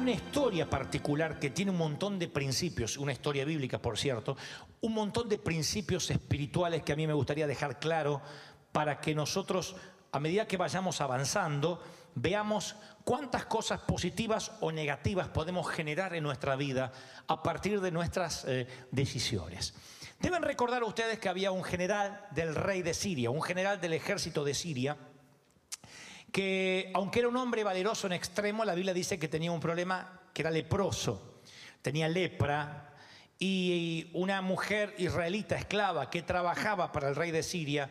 Una historia particular que tiene un montón de principios, una historia bíblica, por cierto, un montón de principios espirituales que a mí me gustaría dejar claro para que nosotros, a medida que vayamos avanzando, veamos cuántas cosas positivas o negativas podemos generar en nuestra vida a partir de nuestras eh, decisiones. Deben recordar ustedes que había un general del rey de Siria, un general del ejército de Siria, que aunque era un hombre valeroso en extremo, la Biblia dice que tenía un problema que era leproso, tenía lepra, y una mujer israelita esclava que trabajaba para el rey de Siria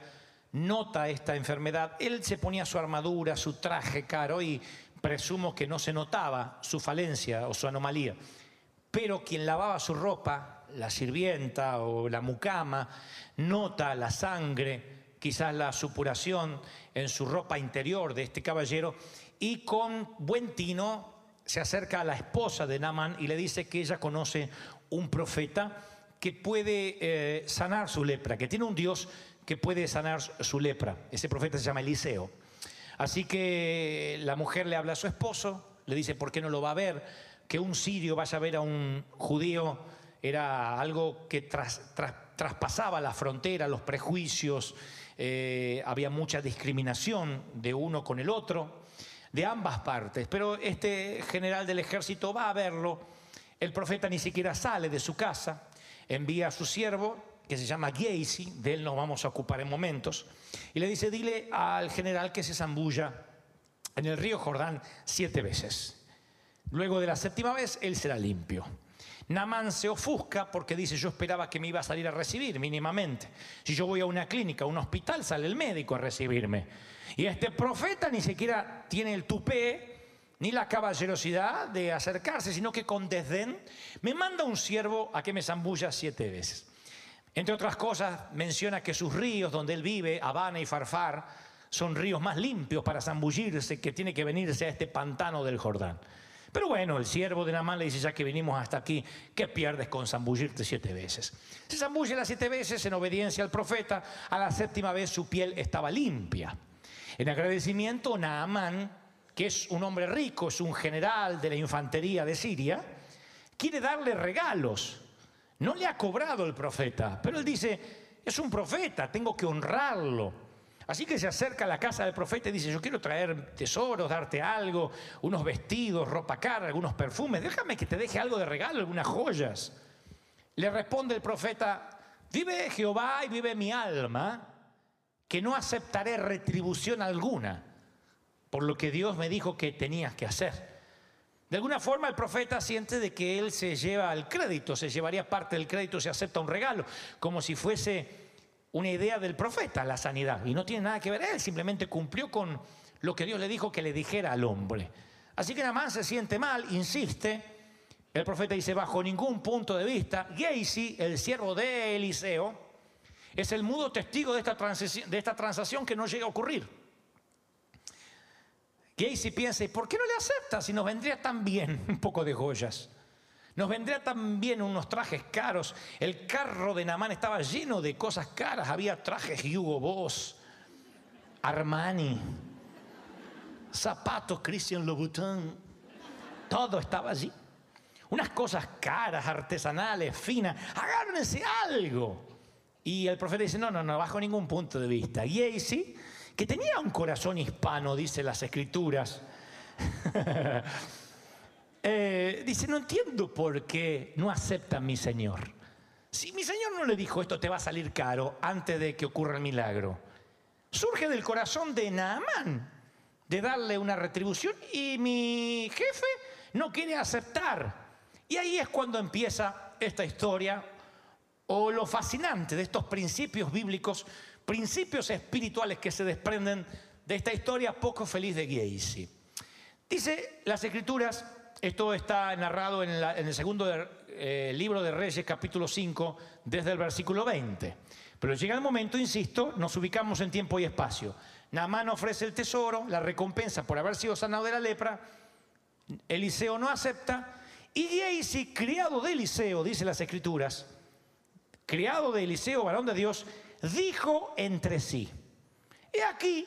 nota esta enfermedad. Él se ponía su armadura, su traje caro y presumo que no se notaba su falencia o su anomalía. Pero quien lavaba su ropa, la sirvienta o la mucama, nota la sangre, quizás la supuración en su ropa interior de este caballero y con buen tino se acerca a la esposa de Naaman y le dice que ella conoce un profeta que puede eh, sanar su lepra, que tiene un Dios que puede sanar su lepra. Ese profeta se llama Eliseo. Así que la mujer le habla a su esposo, le dice, ¿por qué no lo va a ver? Que un sirio vaya a ver a un judío era algo que tras- tras- traspasaba la frontera, los prejuicios, eh, había mucha discriminación de uno con el otro, de ambas partes. Pero este general del ejército va a verlo, el profeta ni siquiera sale de su casa, envía a su siervo, que se llama Giesi, de él nos vamos a ocupar en momentos, y le dice, dile al general que se zambulla en el río Jordán siete veces. Luego de la séptima vez, él será limpio. Namán se ofusca porque dice, yo esperaba que me iba a salir a recibir mínimamente. Si yo voy a una clínica, a un hospital, sale el médico a recibirme. Y este profeta ni siquiera tiene el tupé ni la caballerosidad de acercarse, sino que con desdén me manda un siervo a que me zambulla siete veces. Entre otras cosas, menciona que sus ríos donde él vive, Habana y Farfar, son ríos más limpios para zambullirse que tiene que venirse a este pantano del Jordán. Pero bueno, el siervo de Namán le dice, ya que vinimos hasta aquí, ¿qué pierdes con zambullirte siete veces? Se zambulle las siete veces en obediencia al profeta, a la séptima vez su piel estaba limpia. En agradecimiento, Naamán, que es un hombre rico, es un general de la infantería de Siria, quiere darle regalos. No le ha cobrado el profeta, pero él dice, es un profeta, tengo que honrarlo. Así que se acerca a la casa del profeta y dice, yo quiero traer tesoros, darte algo, unos vestidos, ropa cara, algunos perfumes, déjame que te deje algo de regalo, algunas joyas. Le responde el profeta, vive Jehová y vive mi alma, que no aceptaré retribución alguna por lo que Dios me dijo que tenías que hacer. De alguna forma el profeta siente de que él se lleva el crédito, se llevaría parte del crédito si acepta un regalo, como si fuese una idea del profeta, la sanidad. Y no tiene nada que ver él, simplemente cumplió con lo que Dios le dijo que le dijera al hombre. Así que Namán se siente mal, insiste. El profeta dice, bajo ningún punto de vista, Geisi, el siervo de Eliseo, es el mudo testigo de esta, transacción, que no llega a ocurrir. Gacy piensa, ¿y por qué no le acepta si nos vendría tan bien un poco de joyas? Nos vendría tan bien unos trajes caros. El carro de Namán estaba lleno de cosas caras. Había trajes Hugo Boss, Armani, zapatos Christian Louboutin. Todo estaba allí. unas cosas caras, artesanales, finas, agárrense algo. Y el profeta dice, no, no, no, bajo ningún punto de vista. Gacy, que tenía un corazón hispano, dice las escrituras, eh, dice, no entiendo por qué no acepta mi Señor. Si mi Señor no le dijo esto te va a salir caro antes de que ocurra el milagro, surge del corazón de Naamán de darle una retribución y mi jefe no quiere aceptar. Y ahí es cuando empieza esta historia o lo fascinante de estos principios bíblicos, principios espirituales que se desprenden de esta historia poco feliz de Gacy. Dice las escrituras, esto está narrado en, el segundo eh, libro de Reyes, capítulo 5, desde el versículo 20. Pero llega el momento, insisto, nos ubicamos en tiempo y espacio. Naamán ofrece el tesoro, la recompensa por haber sido sanado de la lepra. Eliseo no acepta. Y Gehazi, criado de Eliseo, dice las escrituras, criado de Eliseo, varón de Dios, dijo entre sí, he aquí,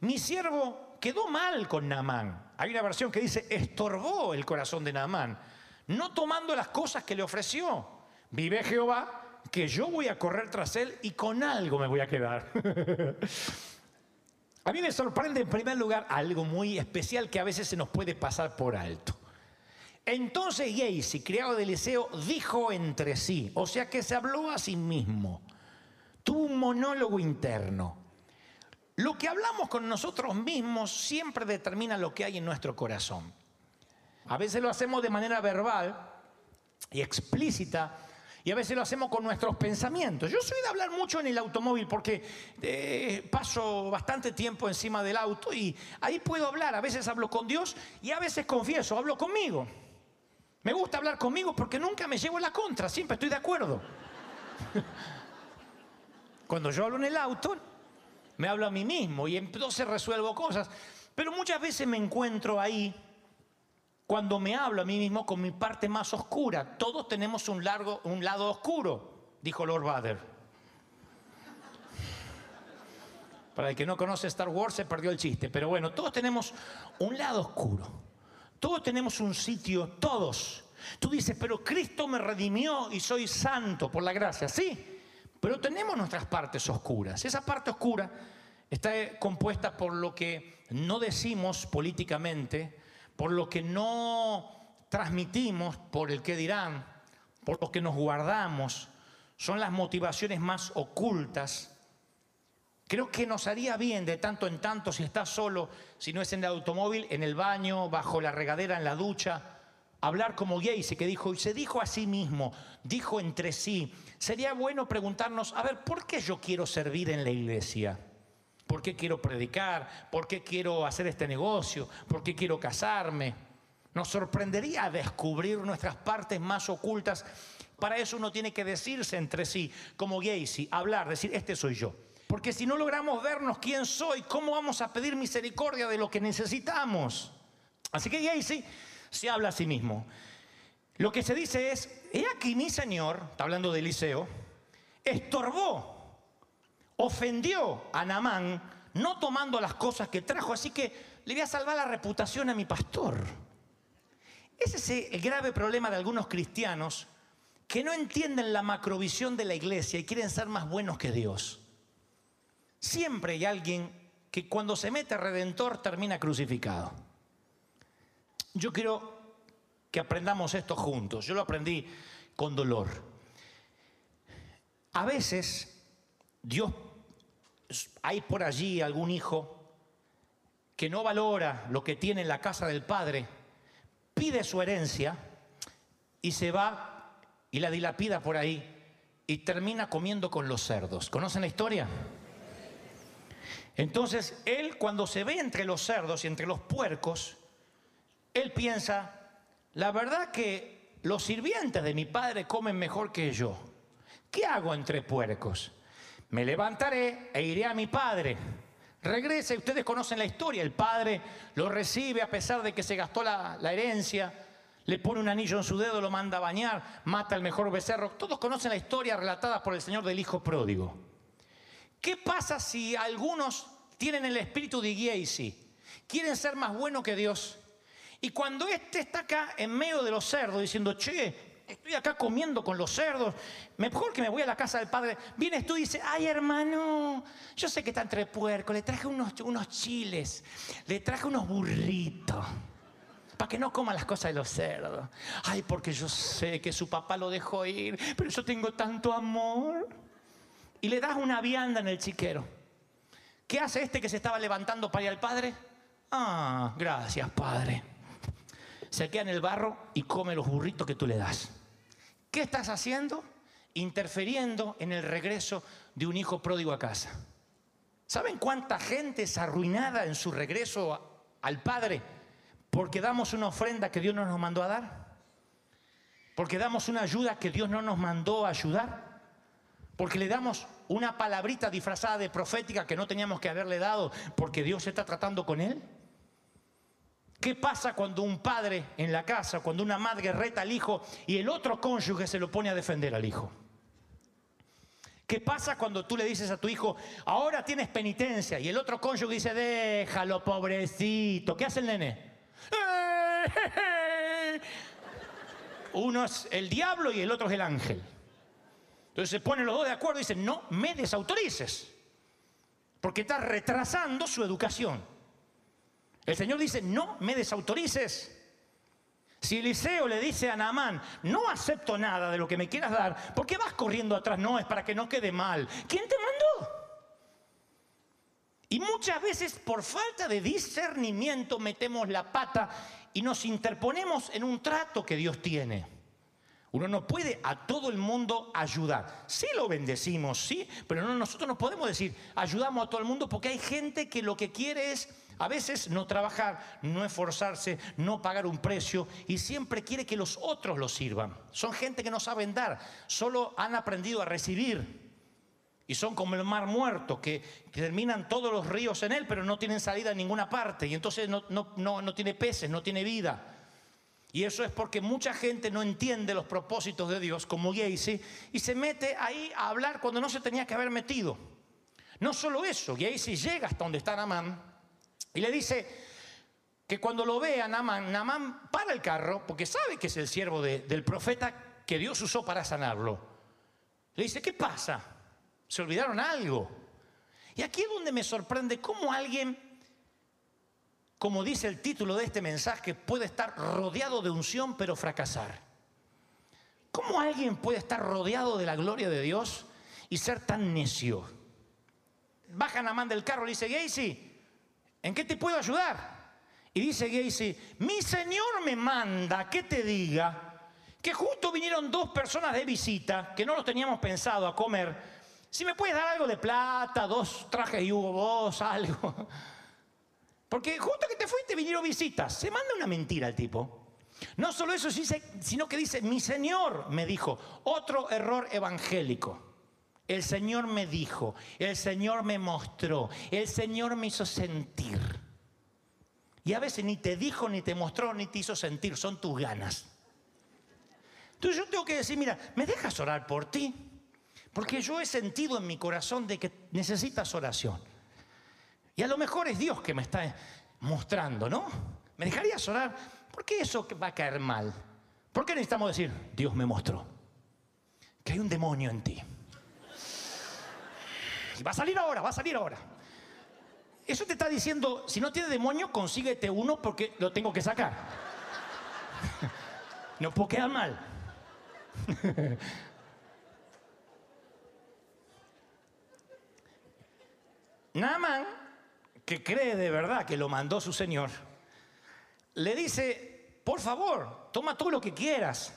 mi siervo quedó mal con Naamán. Hay una versión que dice, estorbó el corazón de Naamán, no tomando las cosas que le ofreció. Vive Jehová, que yo voy a correr tras él y con algo me voy a quedar. A mí me sorprende en primer lugar algo muy especial que a veces se nos puede pasar por alto. Entonces Gacy, criado de Eliseo, dijo entre sí, o sea que se habló a sí mismo, tuvo un monólogo interno. Lo que hablamos con nosotros mismos siempre determina lo que hay en nuestro corazón. A veces lo hacemos de manera verbal y explícita, y a veces lo hacemos con nuestros pensamientos. Yo soy de hablar mucho en el automóvil porque eh, paso bastante tiempo encima del auto y ahí puedo hablar. A veces hablo con Dios y a veces confieso, hablo conmigo. Me gusta hablar conmigo porque nunca me llevo la contra, siempre estoy de acuerdo. Cuando yo hablo en el auto, me hablo a mí mismo y entonces resuelvo cosas. Pero muchas veces me encuentro ahí cuando me hablo a mí mismo con mi parte más oscura. Todos tenemos un, largo, un lado oscuro, dijo Lord Vader. Para el que no conoce Star Wars se perdió el chiste, pero bueno, todos tenemos un lado oscuro. Todos tenemos un sitio, todos. Tú dices, pero Cristo me redimió y soy santo por la gracia. Sí, pero tenemos nuestras partes oscuras. Esa parte oscura está compuesta por lo que no decimos políticamente, por lo que no transmitimos, por el que dirán, por lo que nos guardamos. Son las motivaciones más ocultas. Creo que nos haría bien de tanto en tanto, si estás solo, si no es en el automóvil, en el baño, bajo la regadera, en la ducha, hablar como Gacy, que dijo, y se dijo a sí mismo, dijo entre sí. Sería bueno preguntarnos, a ver, ¿por qué yo quiero servir en la iglesia? ¿Por qué quiero predicar? ¿Por qué quiero hacer este negocio? ¿Por qué quiero casarme? Nos sorprendería descubrir nuestras partes más ocultas. Para eso uno tiene que decirse entre sí, como Gacy, hablar, decir, este soy yo. Porque si no logramos vernos quién soy, ¿cómo vamos a pedir misericordia de lo que necesitamos? Así que Gacy se habla a sí mismo. Lo que se dice es, he aquí mi Señor, está hablando de Eliseo, estorbó, ofendió a Namán, no tomando las cosas que trajo, así que le voy a salvar la reputación a mi pastor. Ese es el grave problema de algunos cristianos que no entienden la macrovisión de la iglesia y quieren ser más buenos que Dios. Siempre hay alguien que cuando se mete redentor termina crucificado. Yo quiero que aprendamos esto juntos. Yo lo aprendí con dolor. A veces Dios, hay por allí algún hijo que no valora lo que tiene en la casa del padre, pide su herencia y se va y la dilapida por ahí y termina comiendo con los cerdos. ¿Conocen la historia? Entonces, él cuando se ve entre los cerdos y entre los puercos, él piensa, la verdad que los sirvientes de mi padre comen mejor que yo. ¿Qué hago entre puercos? Me levantaré e iré a mi padre. Regresa ustedes conocen la historia. El padre lo recibe a pesar de que se gastó la, herencia, le pone un anillo en su dedo, lo manda a bañar, mata al mejor becerro. Todos conocen la historia relatada por el Señor del Hijo Pródigo. ¿Qué pasa si algunos tienen el espíritu de Gacy? Quieren ser más buenos que Dios Y cuando este está acá en medio de los cerdos diciendo, che, estoy acá comiendo con los cerdos, mejor que me voy a la casa del padre, vienes tú y dices, ay hermano, yo sé que está entre puerco, le traje unos, unos chiles, le traje unos burritos para que no coma las cosas de los cerdos. Ay, porque yo sé que su papá lo dejó ir, pero yo tengo tanto amor. Y le das una vianda en el chiquero. ¿Qué hace este que se estaba levantando para ir al padre? Ah, gracias, padre. Se queda en el barro y come los burritos que tú le das. ¿Qué estás haciendo? Interfiriendo en el regreso de un hijo pródigo a casa. ¿Saben cuánta gente es arruinada en su regreso al Padre porque damos una ofrenda que Dios no nos mandó a dar? Porque damos una ayuda que Dios no nos mandó a ayudar? Porque le damos una palabrita disfrazada de profética que no teníamos que haberle dado porque Dios está tratando con él? ¿Qué pasa cuando un padre en la casa, cuando una madre reta al hijo y el otro cónyuge se lo pone a defender al hijo? ¿Qué pasa cuando tú le dices a tu hijo, ahora tienes penitencia? Y el otro cónyuge dice, déjalo, pobrecito. ¿Qué hace el nene? Uno es el diablo y el otro es el ángel. Entonces se ponen los dos de acuerdo y dicen, no me desautorices, porque estás retrasando su educación. El Señor dice, no me desautorices. Si Eliseo le dice a Naamán, no acepto nada de lo que me quieras dar, ¿por qué vas corriendo atrás? No, es para que no quede mal. ¿Quién te mandó? Y muchas veces por falta de discernimiento metemos la pata y nos interponemos en un trato que Dios tiene. Uno no puede a todo el mundo ayudar. Sí lo bendecimos, sí, pero no, nosotros no podemos decir ayudamos a todo el mundo porque hay gente que lo que quiere es a veces no trabajar, no esforzarse, no pagar un precio y siempre quiere que los otros lo sirvan. Son gente que no saben dar, solo han aprendido a recibir. Y son como el mar muerto, que, terminan todos los ríos en él, pero no tienen salida en ninguna parte. Y entonces no, no, no, no tiene peces, no tiene vida. Y eso es porque mucha gente no entiende los propósitos de Dios, como Gacy, y se mete ahí a hablar cuando no se tenía que haber metido. No solo eso, Gacy llega hasta donde está Namán y le dice que cuando lo ve a Namán, Namán para el carro, porque sabe que es el siervo de- del profeta que Dios usó para sanarlo. Le dice, ¿qué pasa? ¿Se olvidaron algo? Y aquí es donde me sorprende cómo alguien como dice el título de este mensaje, puede estar rodeado de unción pero fracasar. ¿Cómo alguien puede estar rodeado de la gloria de Dios y ser tan necio? Baja Namán del carro y le dice, Gacy, ¿en qué te puedo ayudar? Y dice Gacy, mi señor me manda que te diga que justo vinieron dos personas de visita que no los teníamos pensado a comer. Si me puedes dar algo de plata, dos trajes y Hugo Boss, algo. Porque justo que te fuiste vinieron visitas. Se manda una mentira al tipo. No solo eso, sino que dice, mi Señor me dijo, otro error evangélico. El Señor me dijo, el Señor me mostró, el Señor me hizo sentir. Y a veces ni te dijo, ni te mostró, ni te hizo sentir, son tus ganas. Entonces yo tengo que decir, mira, ¿me dejas orar por ti? Porque yo he sentido en mi corazón de que necesitas oración. Y a lo mejor es Dios que me está mostrando, ¿no? ¿Me dejarías orar? ¿Por qué eso va a caer mal? ¿Por qué necesitamos decir, Dios me mostró que hay un demonio en ti? Va a salir ahora, va a salir ahora. Eso te está diciendo, si no tiene demonio, consíguete uno porque lo tengo que sacar. No puedo quedar mal. Naaman, que cree de verdad que lo mandó su señor, le dice, por favor, toma todo lo que quieras.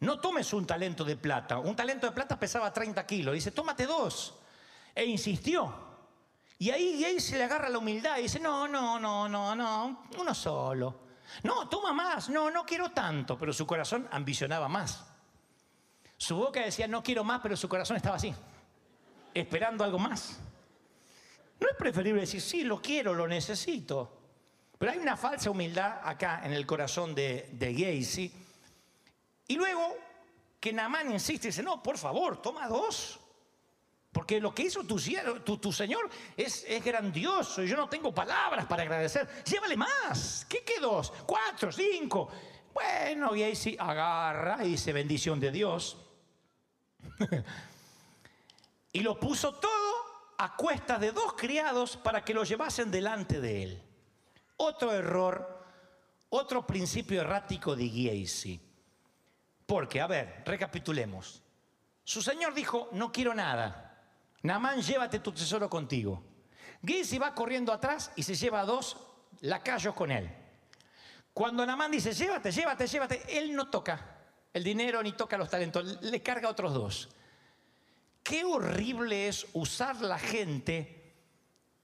No tomes un talento de plata. Un talento de plata pesaba 30 kilos. Dice, tómate dos. E insistió. Y ahí Gay se le agarra la humildad y dice, no, no, no, no, no, uno solo. No, toma más. No, no quiero tanto. Pero su corazón ambicionaba más. Su boca decía, no quiero más, pero su corazón estaba así, esperando algo más. ¿No es preferible decir, sí, lo quiero, lo necesito? Pero hay una falsa humildad acá en el corazón de, de Gacy. Y luego que Namán insiste y dice, no, por favor, toma dos. Porque lo que hizo tu, Señor es, es grandioso yo no tengo palabras para agradecer. Llévale más. ¿Qué quedó? ¿Cuatro? ¿Cinco? Bueno, y agarra y dice bendición de Dios. y lo puso todo a cuestas de dos criados para que lo llevasen delante de él. Otro error, otro principio errático de Giesi. Porque, a ver, recapitulemos. Su señor dijo, no quiero nada. Namán, llévate tu tesoro contigo. Giesi va corriendo atrás y se lleva a dos lacayos con él. Cuando Namán dice, llévate, llévate, llévate, él no toca el dinero ni toca los talentos, le carga a otros dos. Qué horrible es usar la gente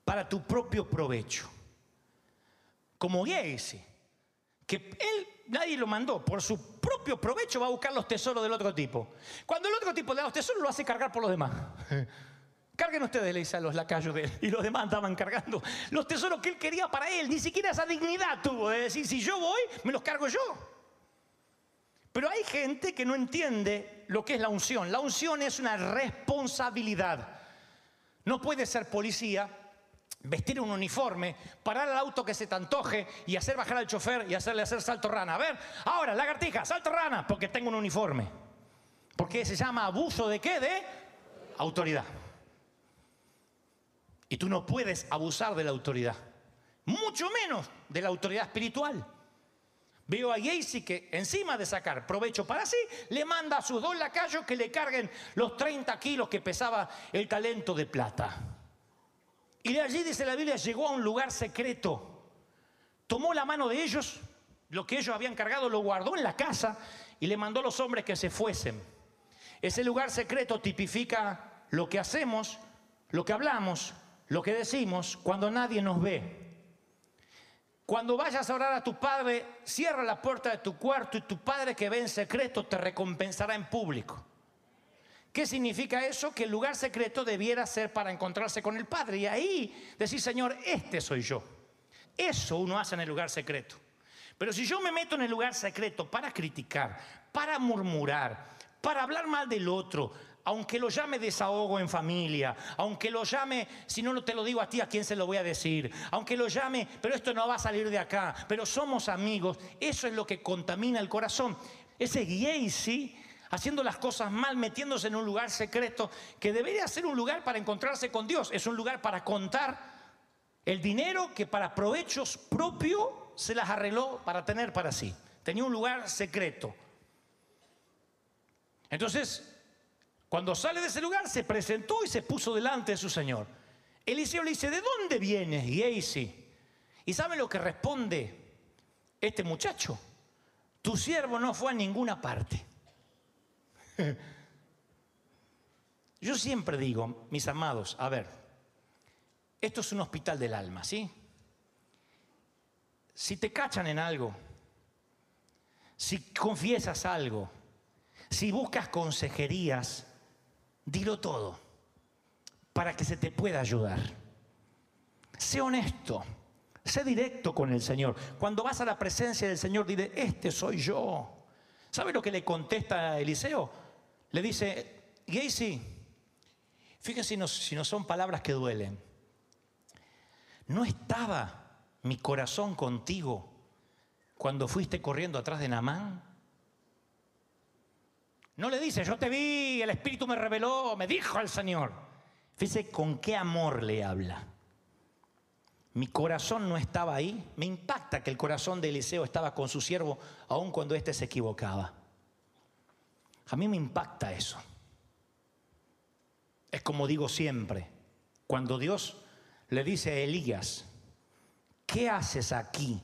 para tu propio provecho. Como Giesi, que él, nadie lo mandó, por su propio provecho va a buscar los tesoros del otro tipo. Cuando el otro tipo le da los tesoros, lo hace cargar por los demás. Carguen ustedes, le dice a los lacayos de él. Y los demás andaban cargando los tesoros que él quería para él. Ni siquiera esa dignidad tuvo de decir, si yo voy, me los cargo yo. Pero hay gente que no entiende lo que es la unción. La unción es una responsabilidad. No puede ser policía, vestir un uniforme, parar al auto que se te antoje y hacer bajar al chofer y hacerle hacer salto rana. A ver, ahora, lagartija, salto rana, porque tengo un uniforme. Porque se llama abuso de qué? De autoridad. Y tú no puedes abusar de la autoridad. Mucho menos de la autoridad espiritual. Veo a Gacy que encima de sacar provecho para sí, le manda a sus dos lacayos que le carguen los 30 kilos que pesaba el talento de plata. Y de allí, dice la Biblia, llegó a un lugar secreto. Tomó la mano de ellos, lo que ellos habían cargado, lo guardó en la casa y le mandó a los hombres que se fuesen. Ese lugar secreto tipifica lo que hacemos, lo que hablamos, lo que decimos cuando nadie nos ve. Cuando vayas a orar a tu padre, cierra la puerta de tu cuarto y tu padre que ve en secreto te recompensará en público. ¿Qué significa eso? Que el lugar secreto debiera ser para encontrarse con el Padre. Y ahí decir, Señor, este soy yo. Eso uno hace en el lugar secreto. Pero si yo me meto en el lugar secreto para criticar, para murmurar, para hablar mal del otro, aunque lo llame desahogo en familia, aunque lo llame, si no te lo digo a ti, ¿a quién se lo voy a decir? Aunque lo llame, pero esto no va a salir de acá, pero somos amigos, eso es lo que contamina el corazón. Ese Gacy haciendo las cosas mal, metiéndose en un lugar secreto que debería ser un lugar para encontrarse con Dios, es un lugar para contar el dinero que para provechos propios se las arregló para tener para sí. Tenía un lugar secreto. Entonces, cuando sale de ese lugar, se presentó y se puso delante de su Señor. Eliseo le dice, ¿de dónde vienes, Gacy? ¿Y sabe lo que responde este muchacho? Tu siervo no fue a ninguna parte. Yo siempre digo, mis amados, a ver, esto es un hospital del alma, ¿sí? Si te cachan en algo, si confiesas algo, si buscas consejerías, dilo todo para que se te pueda ayudar. Sé honesto, sé directo con el Señor. Cuando vas a la presencia del Señor, dile, este soy yo. ¿Sabe lo que le contesta Eliseo? Le dice, Gacy, fíjense si no, si no son palabras que duelen. ¿No estaba mi corazón contigo cuando fuiste corriendo atrás de Namán? No le dice, yo te vi, el Espíritu me reveló, me dijo el Señor. Fíjese con qué amor le habla. Mi corazón no estaba ahí. Me impacta que el corazón de Eliseo estaba con su siervo aun cuando éste se equivocaba. A mí me impacta eso. Es como digo siempre, cuando Dios le dice a Elías, ¿qué haces aquí?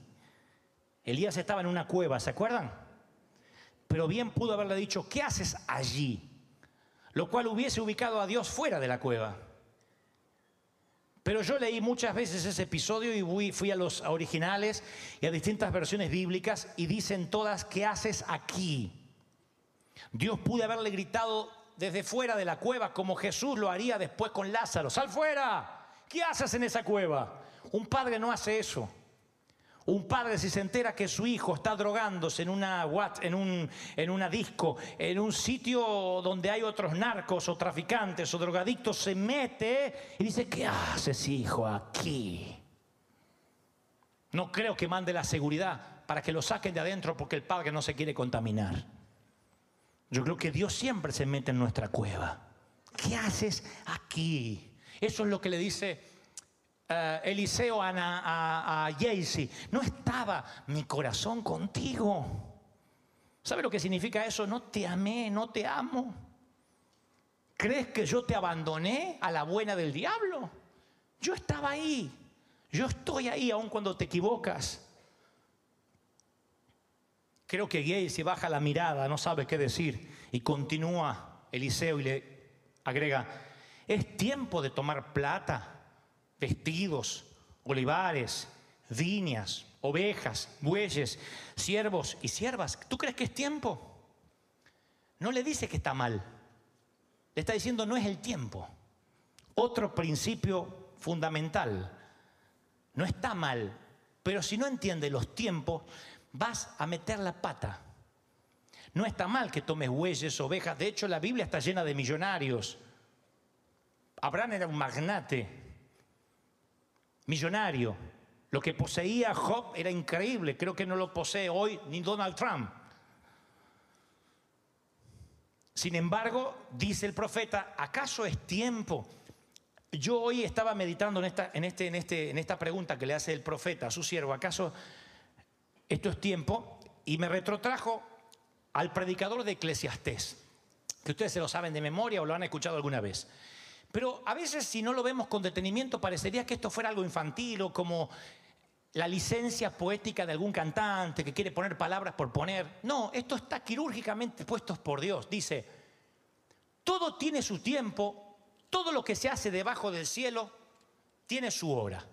Elías estaba en una cueva, ¿se acuerdan? Pero bien pudo haberle dicho, ¿qué haces allí? Lo cual hubiese ubicado a Dios fuera de la cueva. Pero yo leí muchas veces ese episodio y fui, a los originales y a distintas versiones bíblicas y dicen todas, ¿qué haces aquí? Dios pudo haberle gritado desde fuera de la cueva como Jesús lo haría después con Lázaro, sal fuera, ¿qué haces en esa cueva? Un padre no hace eso. Un padre si se entera que su hijo está drogándose en una un, en una disco, en un sitio donde hay otros narcos o traficantes o drogadictos, se mete y dice, ¿qué haces hijo aquí? No creo que mande la seguridad para que lo saquen de adentro porque el padre no se quiere contaminar. Yo creo que Dios siempre se mete en nuestra cueva. ¿Qué haces aquí? Eso es lo que le dice eh, Eliseo a, a, a Jaycee. No estaba mi corazón contigo. ¿Sabe lo que significa eso? No te amé, no te amo. ¿Crees que yo te abandoné a la buena del diablo? Yo estaba ahí. Yo estoy ahí aun cuando te equivocas. Creo que Gay se baja la mirada, no sabe qué decir y continúa Eliseo y le agrega, es tiempo de tomar plata, vestidos, olivares, viñas, ovejas, bueyes, siervos y siervas. ¿Tú crees que es tiempo? No le dice que está mal. Le está diciendo no es el tiempo. Otro principio fundamental. No está mal, pero si no entiendes los tiempos, vas a meter la pata. No está mal que tomes bueyes, ovejas. De hecho, la Biblia está llena de millonarios. Abraham era un magnate, millonario. Lo que poseía Job era increíble. Creo que no lo posee hoy ni Donald Trump. Sin embargo, dice el profeta, ¿acaso es tiempo? Yo hoy estaba meditando en esta, en, este, en, este, en esta pregunta que le hace el profeta a su siervo, ¿acaso esto es tiempo? Y me retrotrajo al predicador de Eclesiastés, que ustedes se lo saben de memoria o lo han escuchado alguna vez. Pero a veces si no lo vemos con detenimiento parecería que esto fuera algo infantil o como la licencia poética de algún cantante que quiere poner palabras por poner. No, esto está quirúrgicamente puesto por Dios. Dice, todo tiene su tiempo, todo lo que se hace debajo del cielo tiene su hora.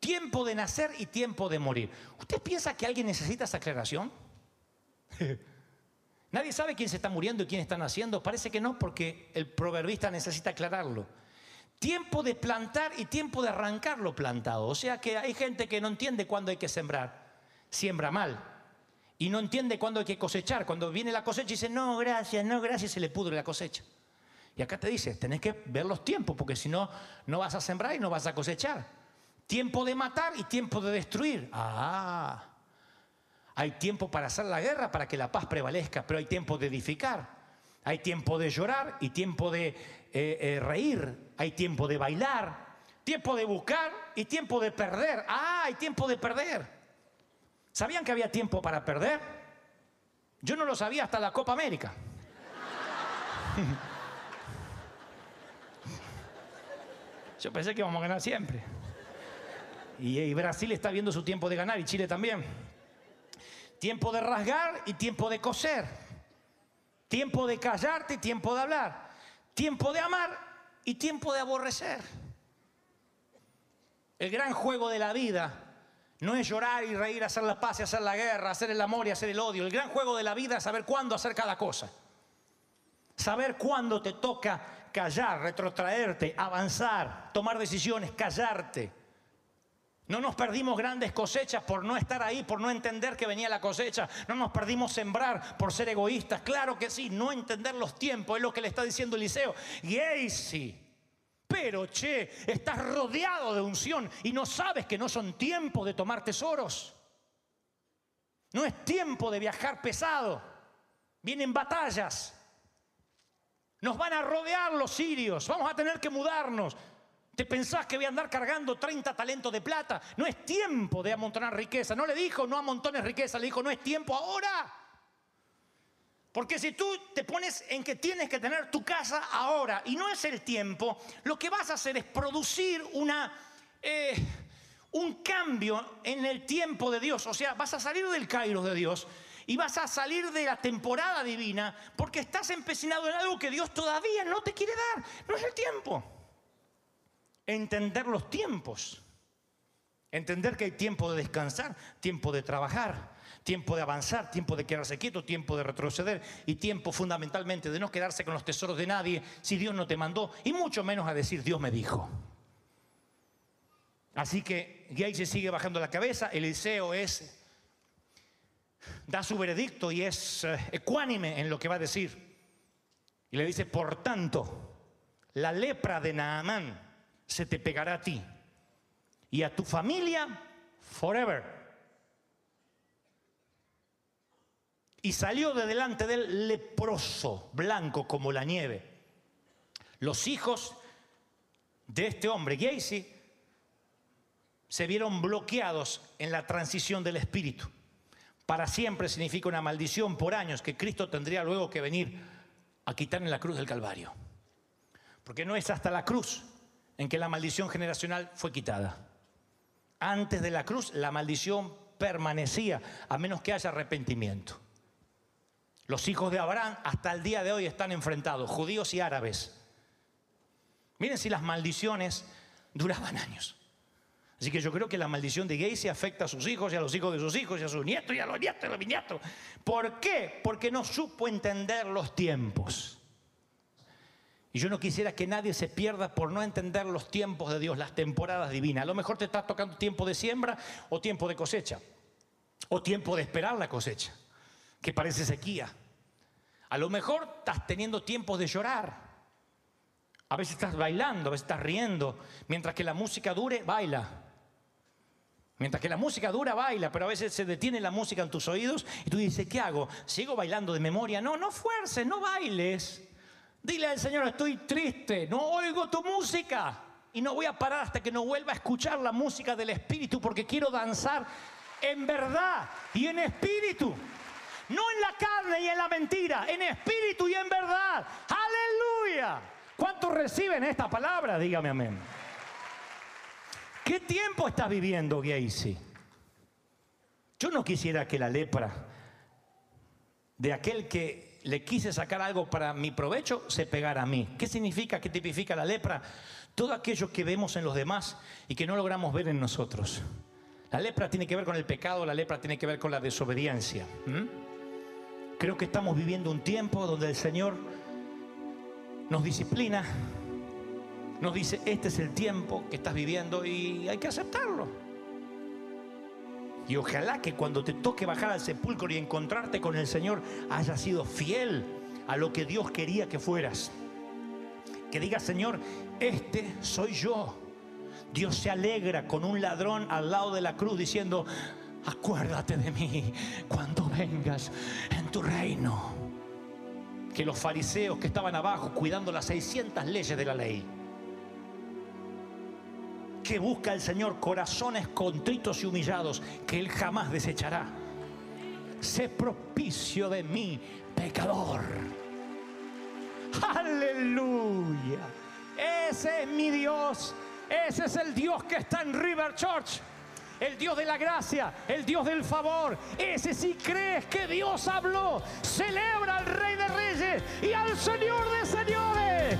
Tiempo de nacer y tiempo de morir. ¿Usted piensa que alguien necesita esa aclaración? Nadie sabe quién se está muriendo y quién está naciendo. Parece que no, porque el proverbista necesita aclararlo. Tiempo de plantar y tiempo de arrancar lo plantado. O sea que hay gente que no entiende cuándo hay que sembrar. Siembra mal. Y no entiende cuándo hay que cosechar. Cuando viene la cosecha dice, no, gracias, no, gracias, se le pudre la cosecha. Y acá te dice, tenés que ver los tiempos, porque si no, no vas a sembrar y no vas a cosechar. Tiempo de matar y tiempo de destruir. Ah, hay tiempo para hacer la guerra, para que la paz prevalezca, pero hay tiempo de edificar. Hay tiempo de llorar y tiempo de eh, eh, reír. Hay tiempo de bailar. Tiempo de buscar y tiempo de perder. Ah, hay tiempo de perder. ¿Sabían que había tiempo para perder? Yo no lo sabía hasta la Copa América. Yo pensé que íbamos a ganar siempre. Y, y Brasil está viendo su tiempo de ganar y Chile también. Tiempo de rasgar y tiempo de coser. Tiempo de callarte y tiempo de hablar. Tiempo de amar y tiempo de aborrecer. El gran juego de la vida no es llorar y reír, hacer la paz y hacer la guerra, hacer el amor y hacer el odio. El gran juego de la vida es saber cuándo hacer cada cosa. Saber cuándo te toca callar, retrotraerte, avanzar, tomar decisiones, callarte. No nos perdimos grandes cosechas por no estar ahí, por no entender que venía la cosecha. No nos perdimos sembrar por ser egoístas. Claro que sí, no entender los tiempos es lo que le está diciendo Eliseo. Y sí. Pero, che, estás rodeado de unción y no sabes que no son tiempos de tomar tesoros. No es tiempo de viajar pesado. Vienen batallas. Nos van a rodear los sirios. Vamos a tener que mudarnos. ¿Te pensás que voy a andar cargando 30 talentos de plata? No es tiempo de amontonar riqueza. No le dijo no amontones riqueza, le dijo no es tiempo ahora. Porque si tú te pones en que tienes que tener tu casa ahora y no es el tiempo, lo que vas a hacer es producir una, eh, un cambio en el tiempo de Dios. O sea, vas a salir del Cairo de Dios y vas a salir de la temporada divina porque estás empecinado en algo que Dios todavía no te quiere dar. No es el tiempo entender los tiempos. Entender que hay tiempo de descansar, tiempo de trabajar, tiempo de avanzar, tiempo de quedarse quieto, tiempo de retroceder y tiempo fundamentalmente de no quedarse con los tesoros de nadie si Dios no te mandó y mucho menos a decir Dios me dijo. Así que Gacy sigue bajando la cabeza, Eliseo es da su veredicto y es eh, ecuánime en lo que va a decir. Y le dice, por tanto, la lepra de Naamán se te pegará a ti y a tu familia forever. Y salió de delante del leproso, blanco como la nieve. Los hijos de este hombre, Gacy, se vieron bloqueados en la transición del espíritu. Para siempre significa una maldición por años que Cristo tendría luego que venir a quitar en la cruz del Calvario. Porque no es hasta la cruz en que la maldición generacional fue quitada. Antes de la cruz la maldición permanecía a menos que haya arrepentimiento. Los hijos de Abraham hasta el día de hoy están enfrentados, judíos y árabes. Miren si las maldiciones duraban años. Así que yo creo que la maldición de Gacy afecta a sus hijos y a los hijos de sus hijos y a sus nietos y a los nietos y a los bisnietos. ¿Por qué? Porque no supo entender los tiempos. Y yo no quisiera que nadie se pierda por no entender los tiempos de Dios, las temporadas divinas. A lo mejor te está tocando tiempo de siembra o tiempo de cosecha. O tiempo de esperar la cosecha que parece sequía. A lo mejor estás teniendo tiempos de llorar. A veces estás bailando, a veces estás riendo. Mientras que la música dure, baila. Mientras que la música dura, baila, pero a veces se detiene la música en tus oídos y tú dices, ¿qué hago? ¿Sigo bailando de memoria? No, no fuerces, no bailes. Dile al Señor, estoy triste, no oigo tu música. Y no voy a parar hasta que no vuelva a escuchar la música del Espíritu porque quiero danzar en verdad y en espíritu. No en la carne y en la mentira, en espíritu y en verdad. Aleluya. ¿Cuántos reciben esta palabra? Dígame amén. ¿Qué tiempo estás viviendo, Gacy? Yo no quisiera que la lepra de aquel que le quise sacar algo para mi provecho se pegara a mí. ¿Qué significa, qué tipifica la lepra? Todo aquello que vemos en los demás y que no logramos ver en nosotros. La lepra tiene que ver con el pecado, la lepra tiene que ver con la desobediencia. Creo que estamos viviendo un tiempo donde el Señor nos disciplina, nos dice, este es el tiempo que estás viviendo y hay que aceptarlo. Y ojalá que cuando te toque bajar al sepulcro y encontrarte con el Señor, hayas sido fiel a lo que Dios quería que fueras. Que diga, Señor, este soy yo. Dios se alegra con un ladrón al lado de la cruz diciendo, acuérdate de mí cuando vengas en tu reino. Que los fariseos que estaban abajo cuidando las 600 leyes de la ley, que busca el Señor corazones contritos y humillados, que Él jamás desechará. Sé propicio de mí, pecador. Aleluya. Ese es mi Dios. Ese es el Dios que está en River Church el Dios de la gracia, el Dios del favor. Ese si crees que Dios habló, celebra al Rey de Reyes y al Señor de Señores.